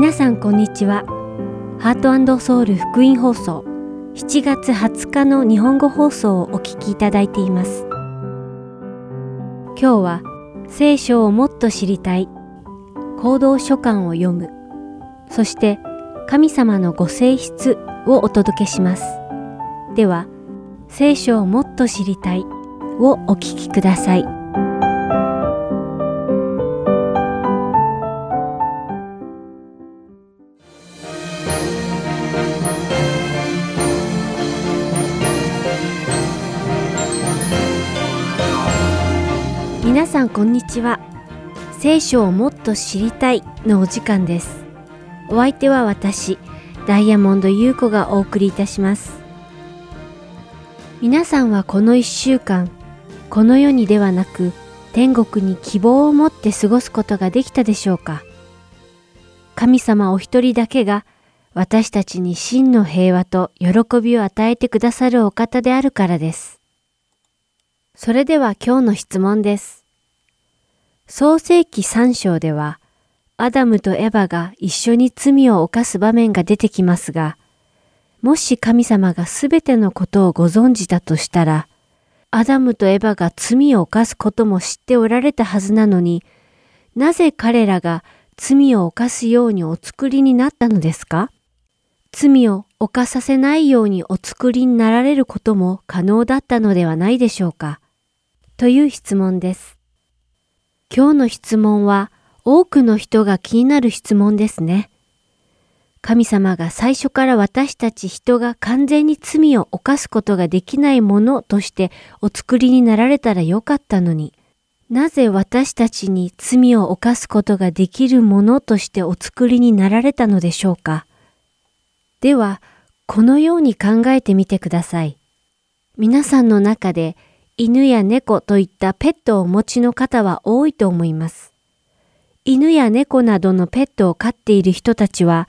皆さんこんにちは。ハートソウル福音放送7月20日の日本語放送をお聞きいただいています。今日は聖書をもっと知りたい行動書簡を読むそして神様のご性質をお届けします。では聖書をもっと知りたいをお聞きください。ちは。聖書をもっと知りたいのお時間です。お相手は私、ダイヤモンド優子がお送りいたします。皆さんはこの一週間、この世にではなく、天国に希望を持って過ごすことができたでしょうか？神様お一人だけが私たちに真の平和と喜びを与えてくださるお方であるからです。それでは今日の質問です。創世記3章では、アダムとエバが一緒に罪を犯す場面が出てきますが、もし神様がすべてのことをご存知だとしたら、アダムとエバが罪を犯すことも知っておられたはずなのに、なぜ彼らが罪を犯すようにお作りになったのですか？罪を犯させないようにお作りになられることも可能だったのではないでしょうか？という質問です。今日の質問は多くの人が気になる質問ですね。神様が最初から私たち人が完全に罪を犯すことができないものとしてお作りになられたらよかったのに、なぜ私たちに罪を犯すことができるものとしてお作りになられたのでしょうかでは、このように考えてみてください。皆さんの中で犬や猫といったペットをお持ちの方は多いと思います。犬や猫などのペットを飼っている人たちは、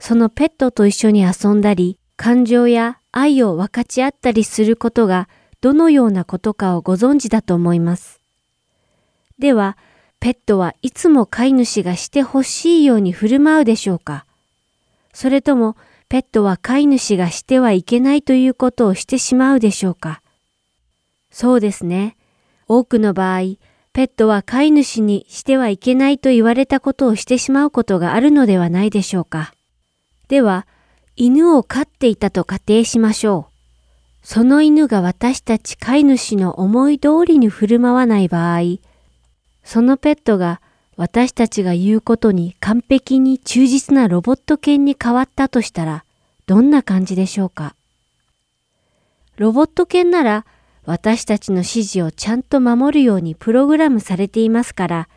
そのペットと一緒に遊んだり、感情や愛を分かち合ったりすることがどのようなことかをご存知だと思います。では、ペットはいつも飼い主がしてほしいように振る舞うでしょうか？それとも、ペットは飼い主がしてはいけないということをしてしまうでしょうか？そうですね。多くの場合、ペットは飼い主にしてはいけないと言われたことをしてしまうことがあるのではないでしょうか。では、犬を飼っていたと仮定しましょう。その犬が私たち飼い主の思い通りに振る舞わない場合、そのペットが私たちが言うことに完璧に忠実なロボット犬に変わったとしたら、どんな感じでしょうか。ロボット犬なら、私たちの指示をちゃんと守るようにプログラムされていますから、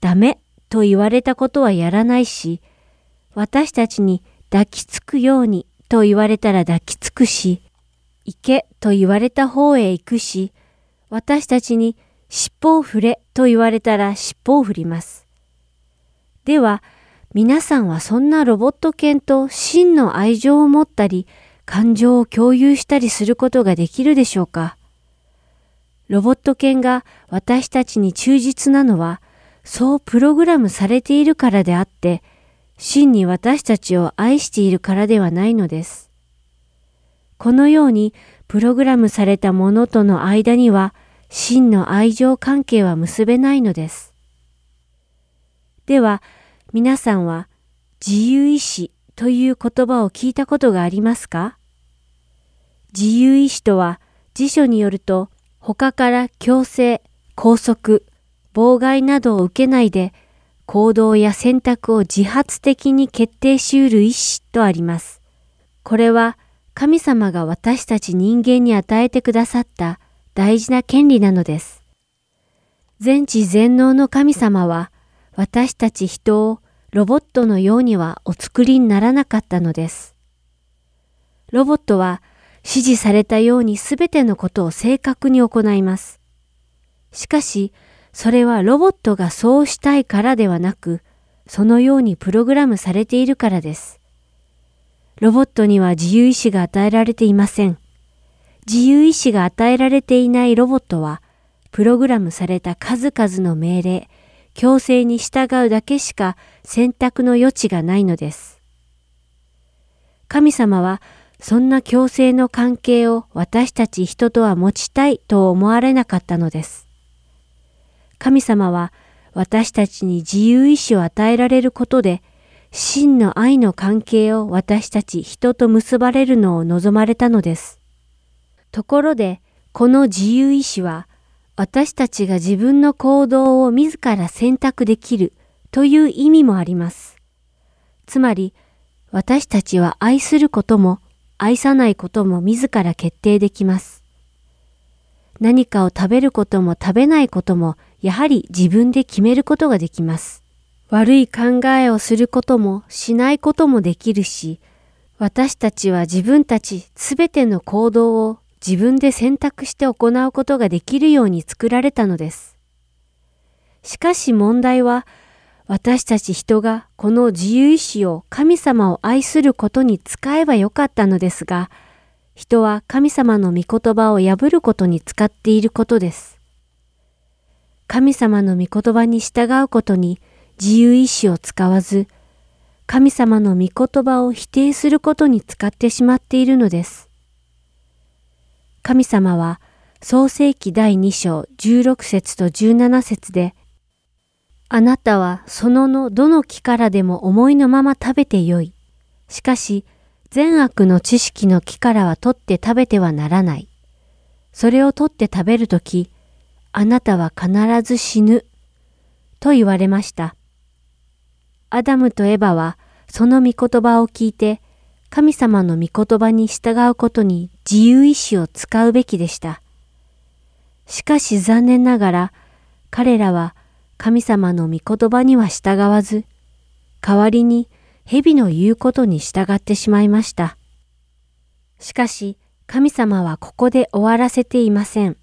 ダメと言われたことはやらないし、私たちに抱きつくようにと言われたら抱きつくし、行けと言われた方へ行くし、私たちに尻尾を振れと言われたら尻尾を振ります。では、皆さんはそんなロボット犬と真の愛情を持ったり、感情を共有したりすることができるでしょうか？ロボット犬が私たちに忠実なのは、そうプログラムされているからであって、真に私たちを愛しているからではないのです。このようにプログラムされたものとの間には、真の愛情関係は結べないのです。では、皆さんは自由意志という言葉を聞いたことがありますか？自由意志とは辞書によると他から強制、拘束、妨害などを受けないで行動や選択を自発的に決定し得る意志とあります。これは神様が私たち人間に与えてくださった大事な権利なのです。全知全能の神様は私たち人をロボットのようにはお作りにならなかったのです。ロボットは指示されたようにすべてのことを正確に行います。しかし、それはロボットがそうしたいからではなく、そのようにプログラムされているからです。ロボットには自由意志が与えられていません。自由意志が与えられていないロボットは、プログラムされた数々の命令、強制に従うだけしか選択の余地がないのです。神様はそんな強制の関係を私たち人とは持ちたいと思われなかったのです。神様は私たちに自由意志を与えられることで、真の愛の関係を私たち人と結ばれるのを望まれたのです。ところで、この自由意志は、私たちが自分の行動を自ら選択できるという意味もあります。つまり、私たちは愛することも愛さないことも自ら決定できます。何かを食べることも食べないこともやはり自分で決めることができます。悪い考えをすることもしないこともできるし、私たちは自分たちすべての行動を自分で選択して行うことができるように作られたのです。しかし問題は、私たち人がこの自由意志を神様を愛することに使えばよかったのですが、人は神様の御言葉を破ることに使っていることです。神様の御言葉に従うことに自由意志を使わず、神様の御言葉を否定することに使ってしまっているのです。神様は創世記第2章16節と17節で、あなたはそののどの木からでも思いのまま食べてよい。しかし、善悪の知識の木からは取って食べてはならない。それを取って食べるとき、あなたは必ず死ぬ。と言われました。アダムとエバはその御言葉を聞いて、神様の御言葉に従うことに自由意志を使うべきでした。しかし残念ながら、彼らは神様の御言葉には従わず、代わりに蛇の言うことに従ってしまいました。しかし、神様はここで終わらせていません。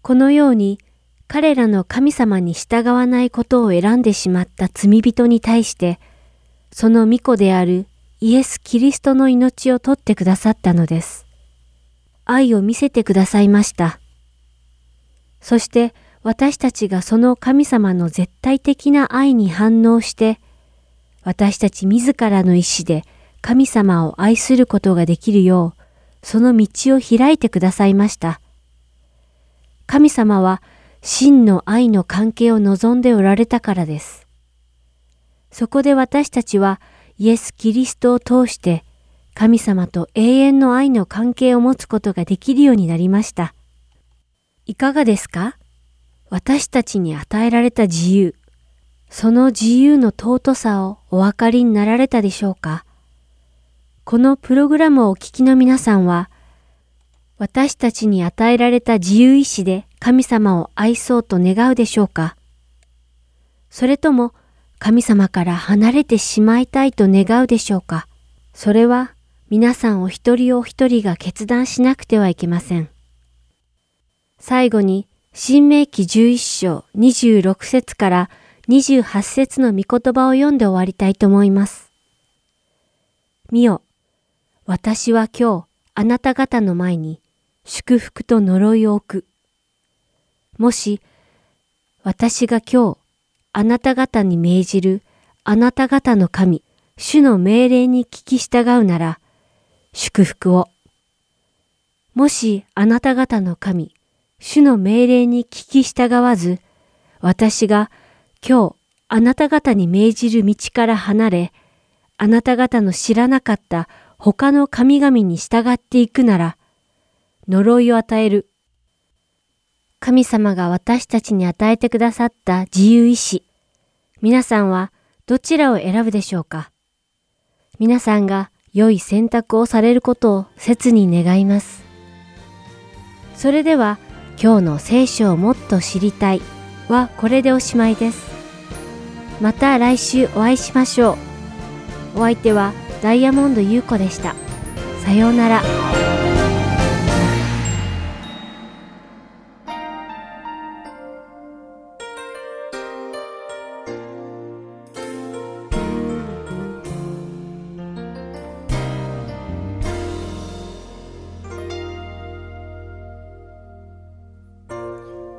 このように、彼らの神様に従わないことを選んでしまった罪人に対して、その御子であるイエス・キリストの命を取ってくださったのです。愛を見せてくださいました。そして私たちがその神様の絶対的な愛に反応して、私たち自らの意志で神様を愛することができるよう、その道を開いてくださいました。神様は真の愛の関係を望んでおられたからです。そこで私たちはイエス・キリストを通して神様と永遠の愛の関係を持つことができるようになりました。いかがですか？私たちに与えられた自由。その自由の尊さをお分かりになられたでしょうか？このプログラムをお聞きの皆さんは、私たちに与えられた自由意志で神様を愛そうと願うでしょうか？それとも神様から離れてしまいたいと願うでしょうか？それは皆さんお一人お一人が決断しなくてはいけません。最後に、新明記11章26節から28節の御言葉を読んで終わりたいと思います。見よ、私は今日あなた方の前に祝福と呪いを置く。もし、私が今日あなた方に命じるあなた方の神、主の命令に聞き従うなら、祝福を。もしあなた方の神、主の命令に聞き従わず、私が今日あなた方に命じる道から離れ、あなた方の知らなかった他の神々に従っていくなら、呪いを与える。神様が私たちに与えてくださった自由意志。皆さんはどちらを選ぶでしょうか？皆さんが良い選択をされることを切に願います。それでは今日の聖書をもっと知りたいはこれでおしまいです。また来週お会いしましょう。お相手はダイヤモンド優子でした。さようなら。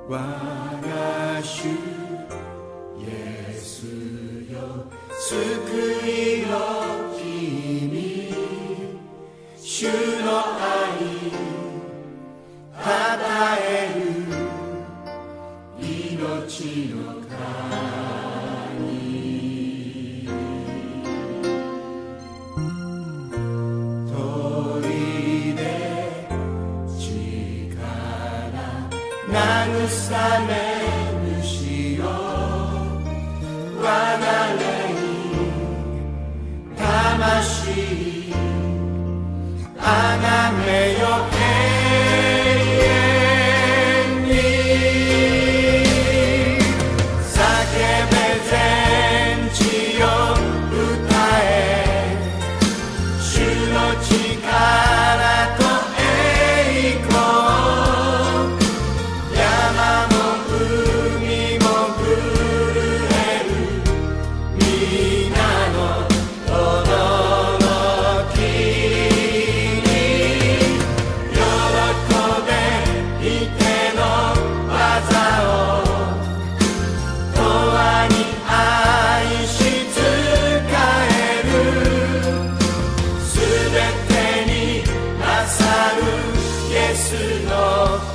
我が主イエスよ救いの君主の愛 love.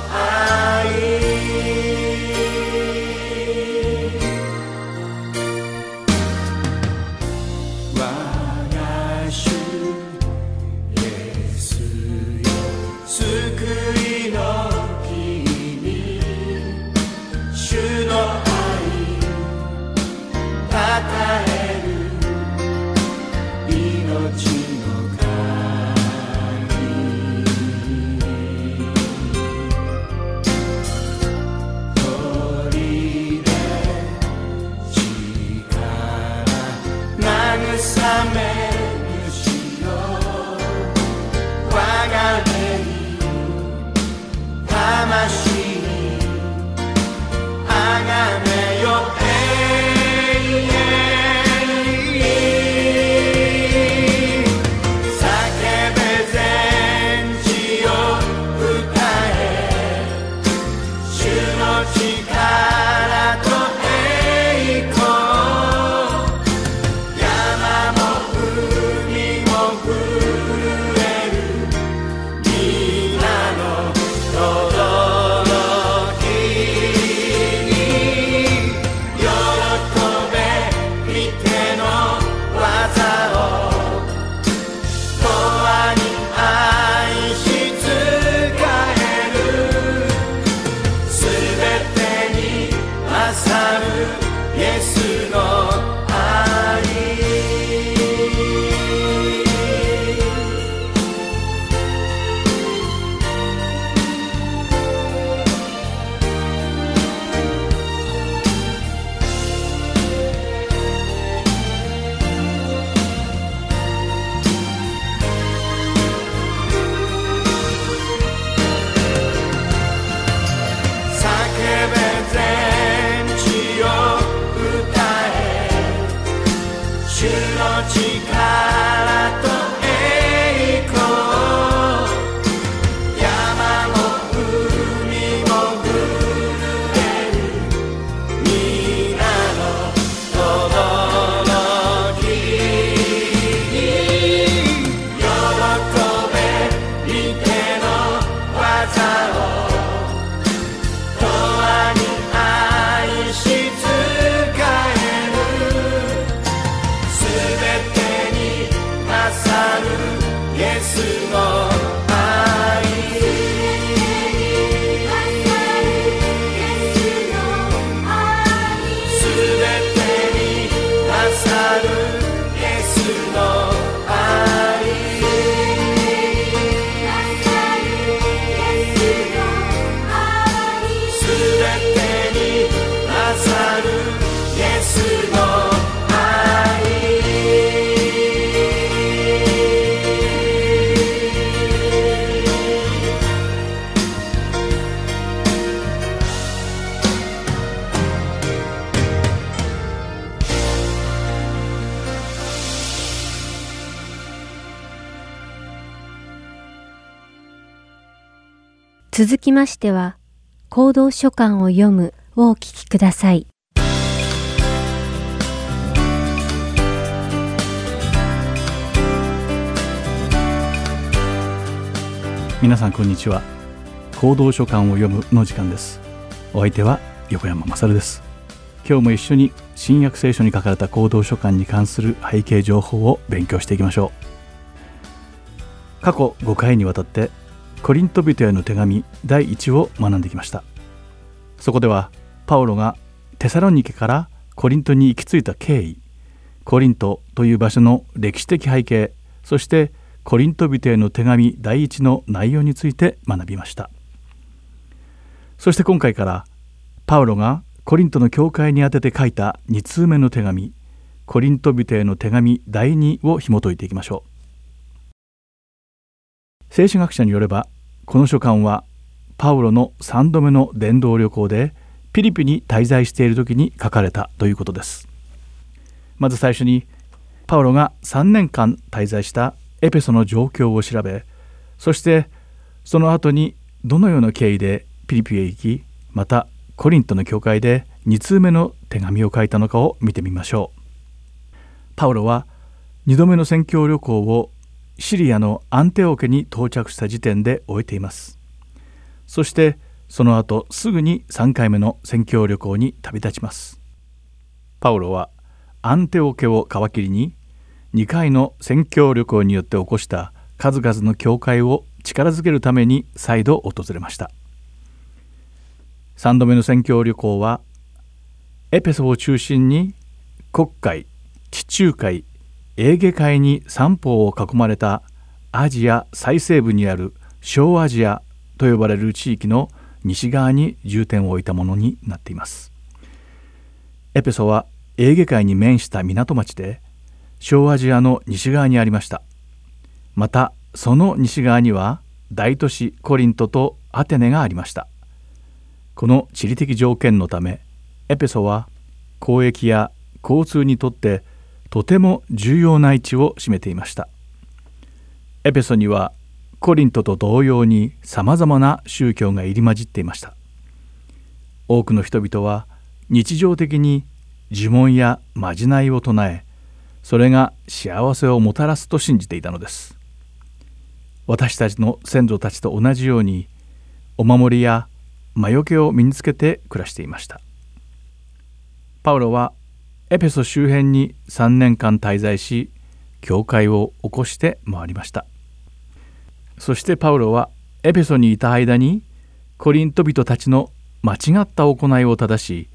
続きましては、行動書簡を読むをお聞きください。皆さんこんにちは。行動書簡を読むの時間です。お相手は横山勝です。今日も一緒に新約聖書に書かれた行動書簡に関する背景情報を勉強していきましょう。過去5回にわたってコリント人への手紙第1を学んできました。そこではパウロがテサロニケからコリントに行き着いた経緯コリントという場所の歴史的背景そしてコリント人への手紙第一の内容について学びました。そして今回からパウロがコリントの教会に宛てて書いた2通目の手紙コリント人への手紙第2を紐解いていきましょう。聖書学者によればこの書簡はパウロの3度目の伝道旅行でピリピに滞在している時に書かれたということです。まず最初にパウロが3年間滞在したエペソの状況を調べそしてその後にどのような経緯でピリピへ行きまたコリントの教会で2通目の手紙を書いたのかを見てみましょう。パウロは2度目の宣教旅行をシリアのアンテオ家に到着した時点で終えています。そしてその後すぐに3回目の宣教旅行に旅立ちます。パウロはアンテオ家を皮切りに2回の宣教旅行によって起こした数々の教会を力づけるために再度訪れました。3度目の宣教旅行はエペソを中心に国会地中海エーゲ海に三方を囲まれたアジア最西部にある小アジアと呼ばれる地域の西側に重点を置いたものになっています。エペソはエーゲ海に面した港町で小アジアの西側にありました。またその西側には大都市コリントとアテネがありました。この地理的条件のためエペソは交易や交通にとってとても重要な位置を占めていました。エペソにはコリントと同様にさまざまな宗教が入り混じっていました。多くの人々は日常的に呪文やまじないを唱えそれが幸せをもたらすと信じていたのです。私たちの先祖たちと同じようにお守りや魔除けを身につけて暮らしていました。パウロはエペソ周辺に3年間滞在し教会を起こして回りました。そしてパウロはエペソにいた間にコリント人たちの間違った行いを正し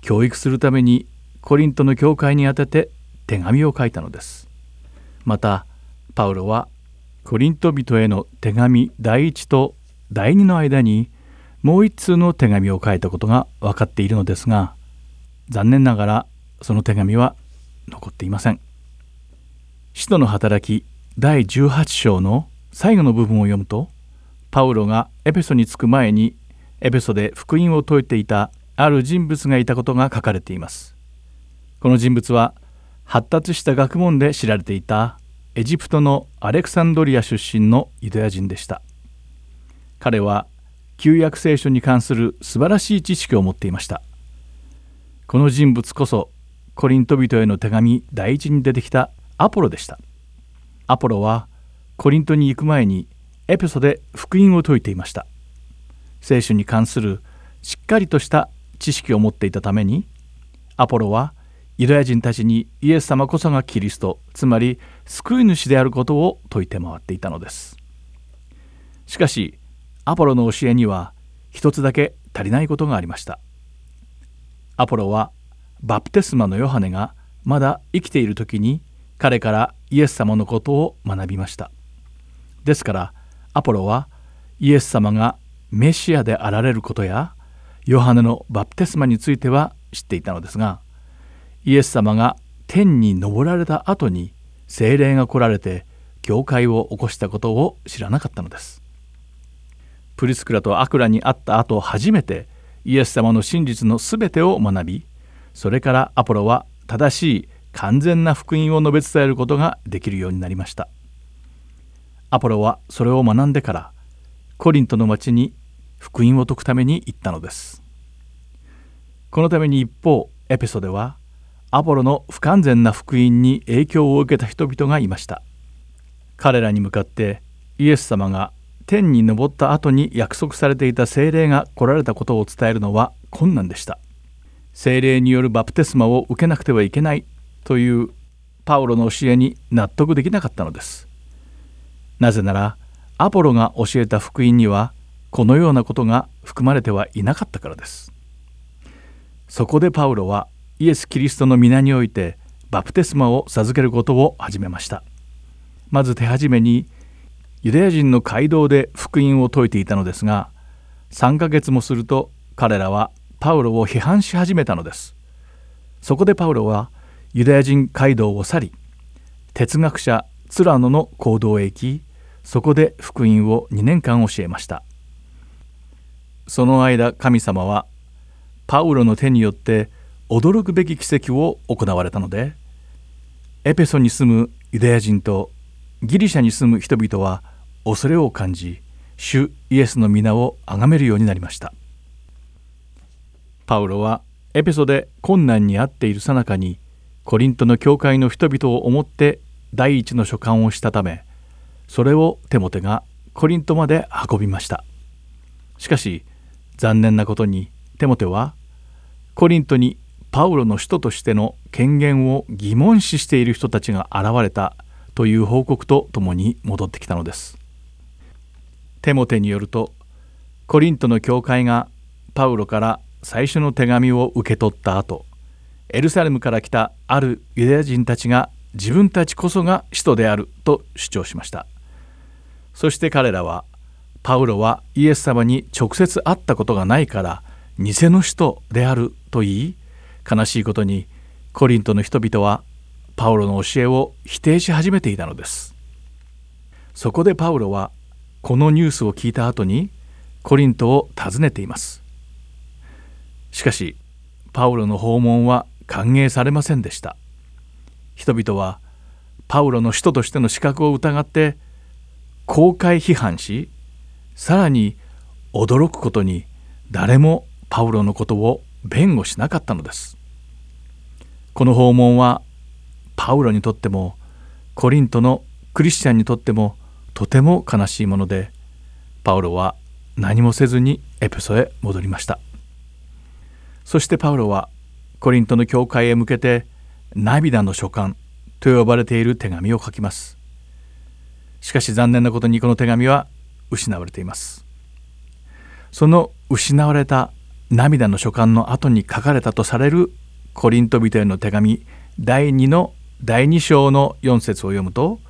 教育するためにコリントの教会に宛てて手紙を書いたのです。またパウロはコリント人への手紙第1と第2の間にもう一通の手紙を書いたことが分かっているのですが残念ながらその手紙は残っていません。使徒の働き第18章の最後の部分を読むとパウロがエペソに着く前にエペソで福音を説いていたある人物がいたことが書かれています。この人物は発達した学問で知られていたエジプトのアレクサンドリア出身のユダヤ人でした。彼は旧約聖書に関する素晴らしい知識を持っていました。この人物こそコリント人への手紙第一に出てきたアポロでした。アポロはコリントに行く前にエペソで福音を説いていました。聖書に関するしっかりとした知識を持っていたためにアポロはユダヤ人たちにイエス様こそがキリストつまり救い主であることを説いて回っていたのです。しかしアポロの教えには一つだけ足りないことがありました。アポロはバプテスマのヨハネがまだ生きている時に彼からイエス様のことを学びました。ですからアポロはイエス様がメシアであられることやヨハネのバプテスマについては知っていたのですがイエス様が天に昇られた後に精霊が来られて教会を起こしたことを知らなかったのです。プリスクラとアクラに会った後初めてイエス様の真実のすべてを学びそれからアポロは正しい完全な福音を述べ伝えることができるようになりました。アポロはそれを学んでからコリントの町に福音を説くために行ったのです。このために一方エペソではアポロの不完全な福音に影響を受けた人々がいました。彼らに向かってイエス様が天に昇った後に約束されていた精霊が来られたことを伝えるのは困難でした。精霊によるバプテスマを受けなくてはいけないというパウロの教えに納得できなかったのです。なぜならアポロが教えた福音にはこのようなことが含まれてはいなかったからです。そこでパウロはイエス・キリストの皆においてバプテスマを授けることを始めました。まず手始めにユダヤ人の街道で福音を説いていたのですが3ヶ月もすると彼らはパウロを批判し始めたのです。そこでパウロはユダヤ人街道を去り哲学者ツラノの行動へ行きそこで福音を2年間教えました。その間神様はパウロの手によって驚くべき奇跡を行われたのでエペソに住むユダヤ人とギリシャに住む人々は恐れを感じ主イエスの皆を崇めるようになりました。パウロはエペソで困難にあっているさなかにコリントの教会の人々を思って第一の書簡をしたためそれをテモテがコリントまで運びました。しかし残念なことにテモテはコリントにパウロの使徒としての権限を疑問視している人たちが現れたという報告とともに戻ってきたのです。テモテによるとコリントの教会がパウロから最初の手紙を受け取った後エルサレムから来たあるユダヤ人たちが自分たちこそが使徒であると主張しました。そして彼らはパウロはイエス様に直接会ったことがないから偽の使徒であると言い悲しいことにコリントの人々はパウロの教えを否定し始めていたのです。そこでパウロはこのニュースを聞いた後にコリントを訪ねています。しかしパウロの訪問は歓迎されませんでした。人々はパウロの使徒としての資格を疑って公開批判しさらに驚くことに誰もパウロのことを弁護しなかったのです。この訪問はパウロにとってもコリントのクリスチャンにとってもとても悲しいものでパウロは何もせずにエペソへ戻りました。そしてパウロはコリントの教会へ向けて涙の書簡と呼ばれている手紙を書きます。しかし残念なことにこの手紙は失われています。その失われた涙の書簡の後に書かれたとされるコリント人への手紙第2の第2章の4節を読むと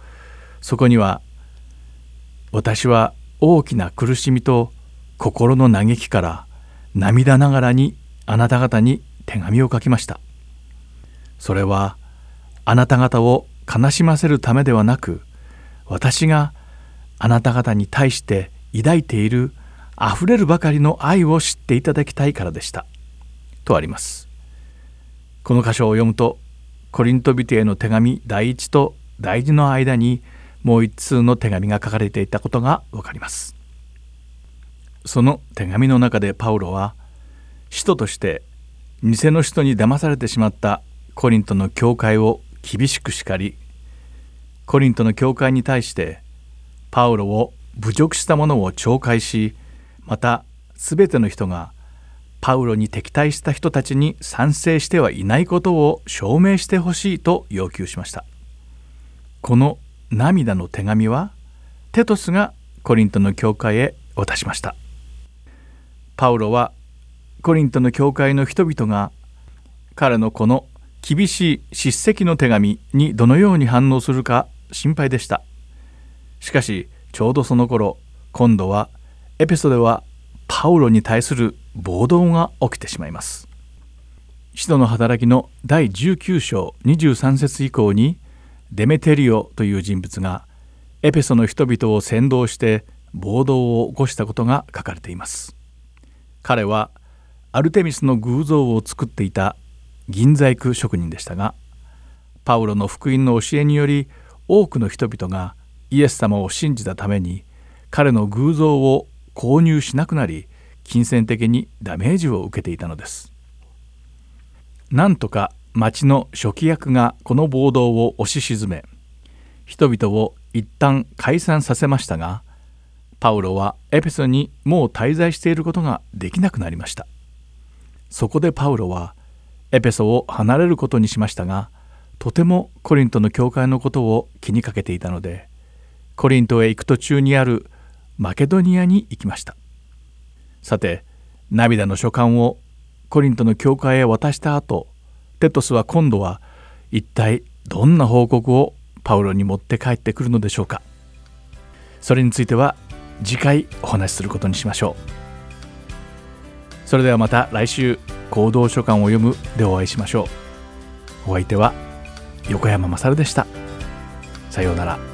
そこには「私は大きな苦しみと心の嘆きから涙ながらにあなた方に手紙を書きました」それはあなた方を悲しませるためではなく私があなた方に対して抱いているあふれるばかりの愛を知っていただきたいからでした。とあります。この箇所を読むとコリント人への手紙第一と第二の間にもう一通の手紙が書かれていたことがわかります。その手紙の中でパウロは使徒として偽の人に騙されてしまったコリントの教会を厳しく叱りコリントの教会に対してパウロを侮辱した者を懲戒しまた全ての人がパウロに敵対した人たちに賛成してはいないことを証明してほしいと要求しました。この涙の手紙はテトスがコリントの教会へ渡しました。パウロはコリントの教会の人々が彼のこの厳しい叱責の手紙にどのように反応するか心配でした。しかしちょうどその頃今度はエペソではパウロに対する暴動が起きてしまいます。使徒の働きの第19章23節以降にデメテリオという人物がエペソの人々を扇動して暴動を起こしたことが書かれています。彼はアルテミスの偶像を作っていた銀細工職人でしたがパウロの福音の教えにより多くの人々がイエス様を信じたために彼の偶像を購入しなくなり金銭的にダメージを受けていたのです。なんとか町の初期役がこの暴動を押し沈め人々を一旦解散させましたがパウロはエペソにもう滞在していることができなくなりました。そこでパウロはエペソを離れることにしましたがとてもコリントの教会のことを気にかけていたのでコリントへ行く途中にあるマケドニアに行きました。さて涙の書簡をコリントの教会へ渡した後テトスは今度は一体どんな報告をパウロに持って帰ってくるのでしょうか。それについては次回お話しすることにしましょう。それではまた来週行動書簡を読むでお会いしましょう。お相手は横山まさるでした。さようなら。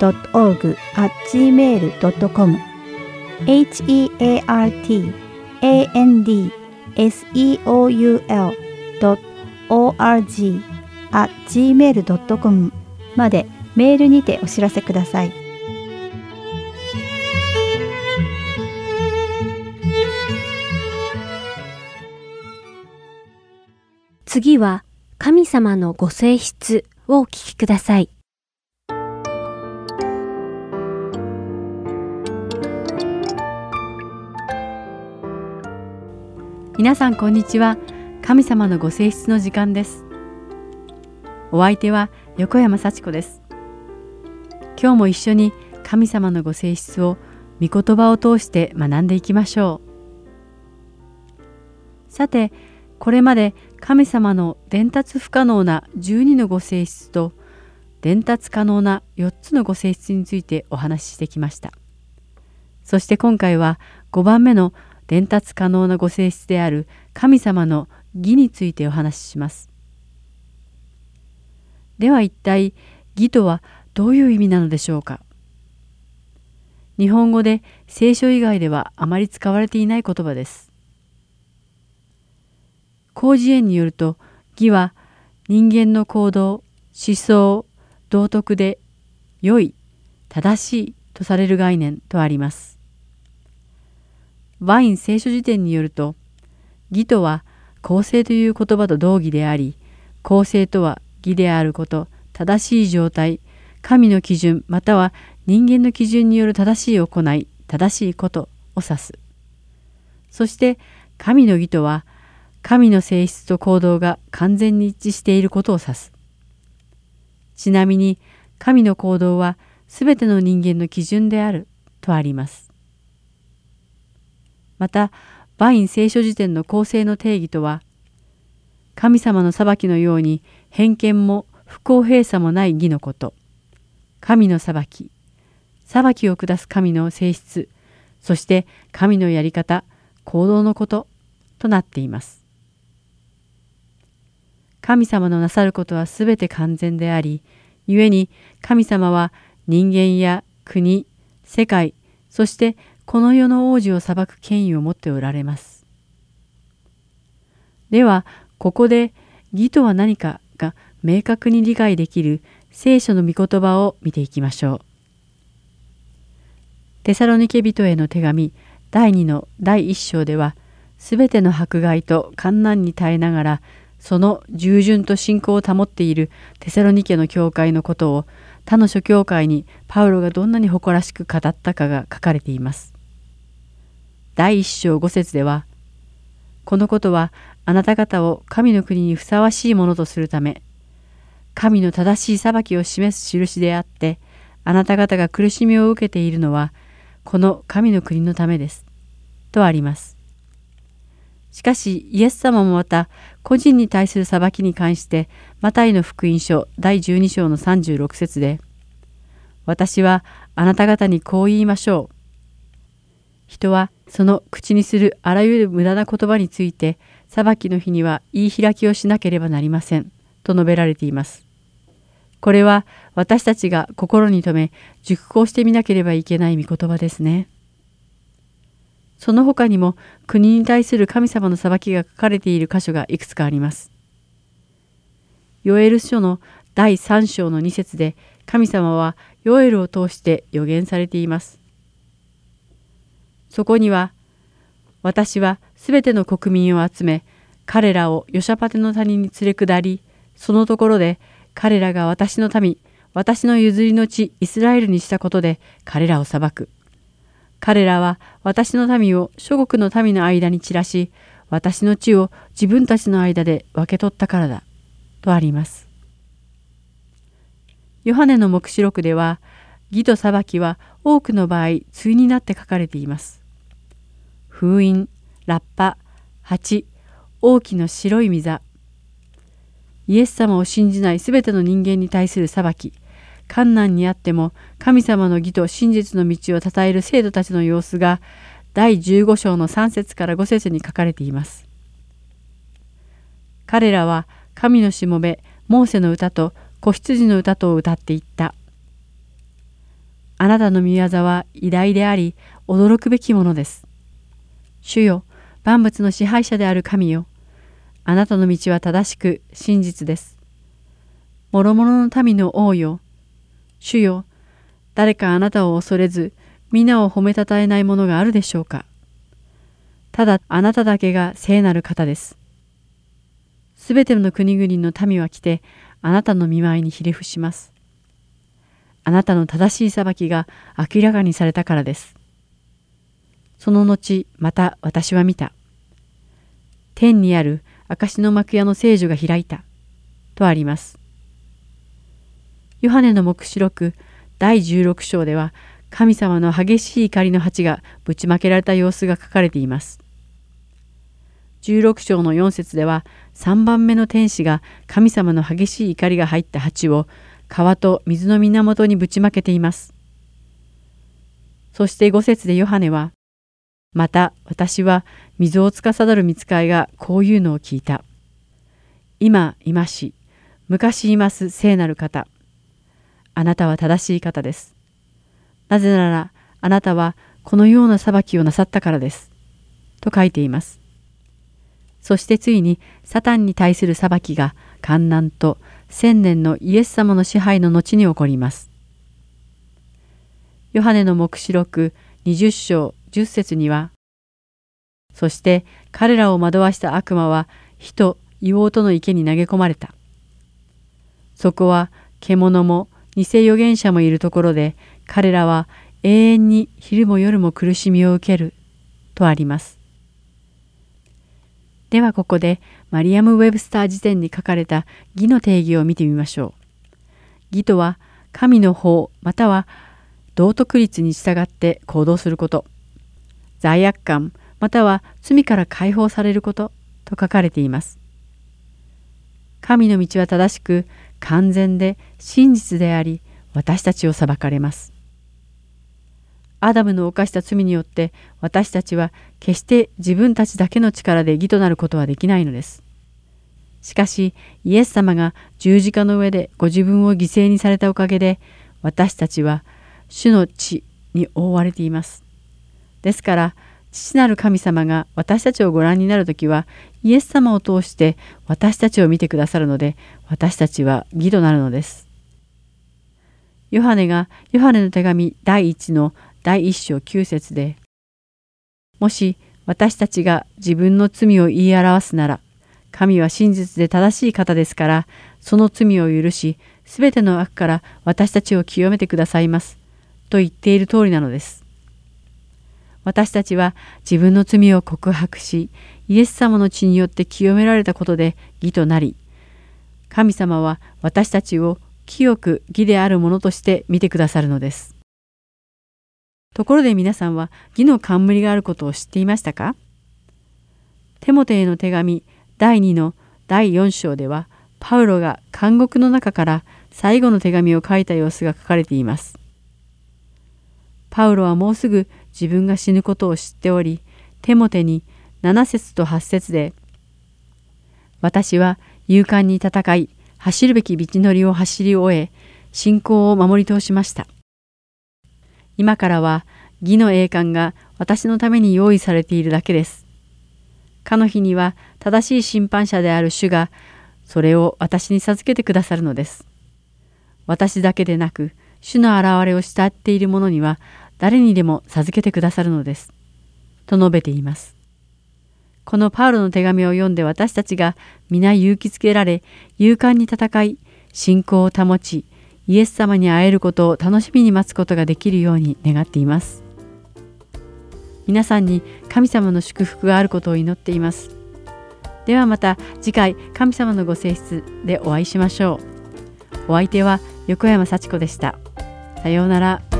heart.org.gmail.com heartandseoul.org.gmail.com までメールにてお知らせください。次は神様のご性質をお聞きください。皆さんこんにちは。神様のご性質の時間です。お相手は横山幸子です。今日も一緒に神様のご性質を御言葉を通して学んでいきましょう。さて、これまで神様の伝達不可能な12のご性質と伝達可能な4つのご性質についてお話ししてきました。そして今回は5番目の伝達可能なご性質である神様の義についてお話しします。では一体義とはどういう意味なのでしょうか日本語で聖書以外ではあまり使われていない言葉です。広辞苑によると義は人間の行動、思想、道徳で良い、正しいとされる概念とあります。ワイン聖書辞典によると義とは公正という言葉と同義であり公正とは義であること、正しい状態、神の基準または人間の基準による正しい行い、正しいことを指す。そして神の義とは神の性質と行動が完全に一致していることを指す。ちなみに神の行動はすべての人間の基準であるとあります。また、バイン聖書辞典の公正の定義とは、神様の裁きのように偏見も不公平さもない義のこと。神の裁き。裁きを下す神の性質。そして神のやり方、行動のこととなっています。神様のなさることはすべて完全であり、故に神様は人間や国、世界、そしてこの世の王子を裁く権威を持っておられます。では、ここで義とは何かが明確に理解できる聖書の御言葉を見ていきましょう。テサロニケ人への手紙第2の第1章では、すべての迫害と観難に耐えながら、その従順と信仰を保っているテサロニケの教会のことを他の諸教会にパウロがどんなに誇らしく語ったかが書かれています。第1章5節では、このことはあなた方を神の国にふさわしいものとするため、神の正しい裁きを示す印であって、あなた方が苦しみを受けているのは、この神の国のためです。とあります。しかし、イエス様もまた、個人に対する裁きに関して、マタイの福音書第12章の36節で、私はあなた方にこう言いましょう。人はその口にするあらゆる無駄な言葉について、裁きの日には言い開きをしなければなりません。と述べられています。これは私たちが心に留め熟考してみなければいけない御言葉ですね。その他にも国に対する神様の裁きが書かれている箇所がいくつかあります。ヨエル書の第3章の2節で神様はヨエルを通して予言されています。そこには私はすべての国民を集め彼らをヨシャパテの谷に連れ下りそのところで彼らが私の民私の譲りの地イスラエルにしたことで彼らを裁く。彼らは私の民を諸国の民の間に散らし、私の地を自分たちの間で分け取ったからだ。とあります。ヨハネの黙示録では、義と裁きは多くの場合対になって書かれています。封印、ラッパ、蜂、大きな白い御座。イエス様を信じないすべての人間に対する裁き、困難にあっても神様の義と真実の道を称える生徒たちの様子が第15章の3節から5節に書かれています。彼らは神のしもべ、モーセの歌と子羊の歌とを歌っていった。あなたの御業は偉大であり、驚くべきものです。主よ、万物の支配者である神よ。あなたの道は正しく真実です。諸々の民の王よ。主よ、誰かあなたを恐れず、皆を褒めたたえないものがあるでしょうか。ただあなただけが聖なる方です。すべての国々の民は来て、あなたの見舞いにひれ伏します。あなたの正しい裁きが明らかにされたからです。その後、また私は見た。天にある証の幕屋の聖女が開いた。とあります。ヨハネの黙示録第16章では、神様の激しい怒りの鉢がぶちまけられた様子が書かれています。16章の4節では3番目の天使が神様の激しい怒りが入った鉢を川と水の源にぶちまけています。そして5節でヨハネはまた私は水を司る見つかいがこういうのを聞いた。今いまし、昔います聖なる方。あなたは正しい方です。なぜならあなたはこのような裁きをなさったからです。と書いています。そしてついにサタンに対する裁きが観難と千年のイエス様の支配の後に起こります。ヨハネの黙示録20章10節には、そして彼らを惑わした悪魔は火と硫黄との池に投げ込まれた。そこは獣も偽預言者もいるところで彼らは永遠に昼も夜も苦しみを受けるとあります。ではここでマリアム・ウェブスター辞典に書かれた義の定義を見てみましょう。義とは神の法または道徳律に従って行動すること。罪悪感または罪から解放されることと書かれています。神の道は正しく完全で真実であり私たちを裁かれます。アダムの犯した罪によって私たちは決して自分たちだけの力で義となることはできないのです。しかしイエス様が十字架の上でご自分を犠牲にされたおかげで私たちは主の血に覆われています。ですから父なる神様が私たちをご覧になる時はイエス様を通して私たちを見てくださるので私たちは義となるのです。ヨハネがヨハネの手紙第1の第1章9節でもし私たちが自分の罪を言い表すなら神は真実で正しい方ですからその罪を許しすべての悪から私たちを清めてくださいますと言っている通りなのです。私たちは自分の罪を告白しイエス様の血によって清められたことで義となり神様は私たちを清く義であるものとして見てくださるのです。ところで皆さんは義の冠があることを知っていましたか？テモテへの手紙第2の第4章ではパウロが監獄の中から最後の手紙を書いた様子が書かれています。パウロはもうすぐ自分が死ぬことを知っており、テモテに7節と8節で、私は勇敢に戦い、走るべき道のりを走り終え、信仰を守り通しました。今からは義の栄冠が私のために用意されているだけです。かの日には正しい審判者である主がそれを私に授けてくださるのです。私だけでなく主の現れを慕っている者には誰にでも授けてくださるのです。と述べています。このパウロの手紙を読んで私たちが皆勇気づけられ、勇敢に戦い、信仰を保ち、イエス様に会えることを楽しみに待つことができるように願っています。皆さんに神様の祝福があることを祈っています。ではまた次回神様のご性質でお会いしましょう。お相手は横山幸子でした。さようなら。